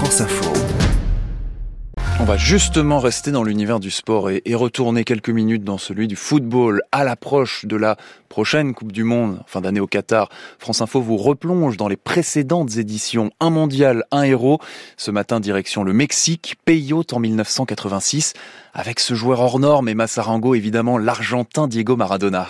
France Info. On va justement rester dans l'univers du sport et, et, retourner quelques minutes dans celui du football à l'approche de la prochaine Coupe du Monde, fin d'année au Qatar. France Info vous replonge dans les précédentes éditions. Un mondial, un héros. Ce matin, direction le Mexique, pays hôte en 1986, avec ce joueur hors norme et Massarango, évidemment, l'Argentin Diego Maradona.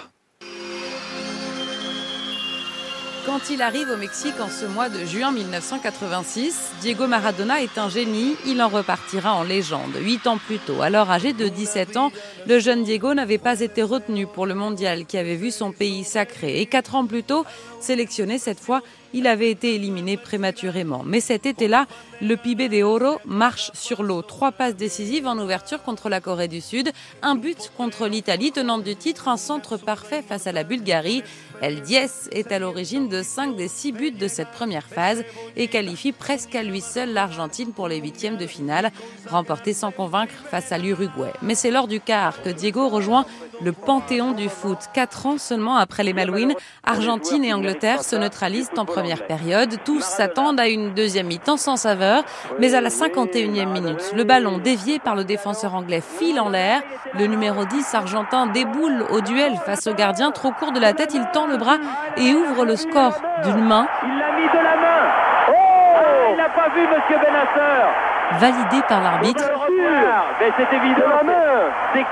Quand il arrive au Mexique en ce mois de juin 1986, Diego Maradona est un génie, il en repartira en légende. Huit ans plus tôt, alors âgé de 17 ans, le jeune Diego n'avait pas été retenu pour le mondial qui avait vu son pays sacré. Et quatre ans plus tôt, sélectionné cette fois, il avait été éliminé prématurément. Mais cet été-là, le Pibe de Oro marche sur l'eau. Trois passes décisives en ouverture contre la Corée du Sud, un but contre l'Italie, tenante du titre, un centre parfait face à la Bulgarie. El Diez est à l'origine de cinq des six buts de cette première phase et qualifie presque à lui seul l'Argentine pour les huitièmes de finale, remportés sans convaincre face à l'Uruguay. Mais c'est lors du quart que Diego rejoint le panthéon du foot. Quatre ans seulement après les Malouines, Argentine et Angleterre se neutralisent en première période. Tous s'attendent à une deuxième mi-temps sans saveur, mais à la 51e minute, le ballon dévié par le défenseur anglais file en l'air. Le numéro 10 argentin déboule au duel face au gardien. Trop court de la tête, il tend le bras et ouvre le score d'une main. Il l'a mis de la main. Oh Il n'a pas vu Monsieur Benasser validé par l'arbitre.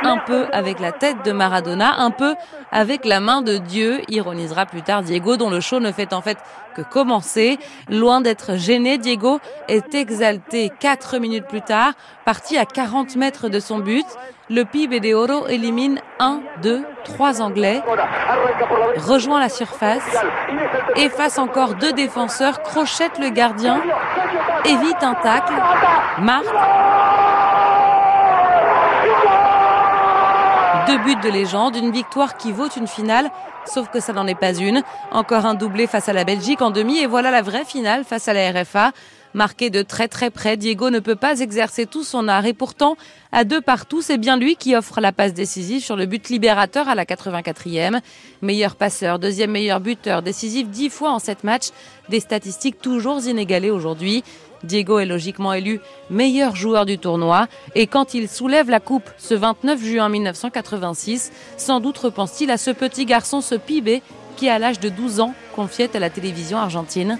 Un peu avec la tête de Maradona, un peu avec la main de Dieu, ironisera plus tard Diego, dont le show ne fait en fait que commencer. Loin d'être gêné, Diego est exalté quatre minutes plus tard, parti à 40 mètres de son but. Le PIB de Oro élimine un, deux, trois Anglais, rejoint la surface, efface encore deux défenseurs, crochette le gardien, évite un tacle, marque. Deux buts de légende, une victoire qui vaut une finale, sauf que ça n'en est pas une. Encore un doublé face à la Belgique en demi et voilà la vraie finale face à la RFA. Marqué de très très près, Diego ne peut pas exercer tout son art et pourtant, à deux partout, c'est bien lui qui offre la passe décisive sur le but libérateur à la 84e. Meilleur passeur, deuxième meilleur buteur, décisif dix fois en sept matchs, des statistiques toujours inégalées aujourd'hui. Diego est logiquement élu meilleur joueur du tournoi et quand il soulève la coupe ce 29 juin 1986, sans doute repense-t-il à ce petit garçon, ce Pibé, qui à l'âge de 12 ans confiait à la télévision argentine.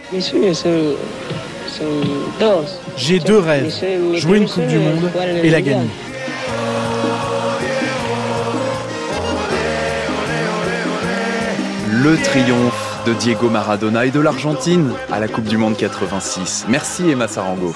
J'ai deux rêves, jouer une Coupe du Monde et la gagner. Le triomphe de Diego Maradona et de l'Argentine à la Coupe du Monde 86. Merci Emma Sarango.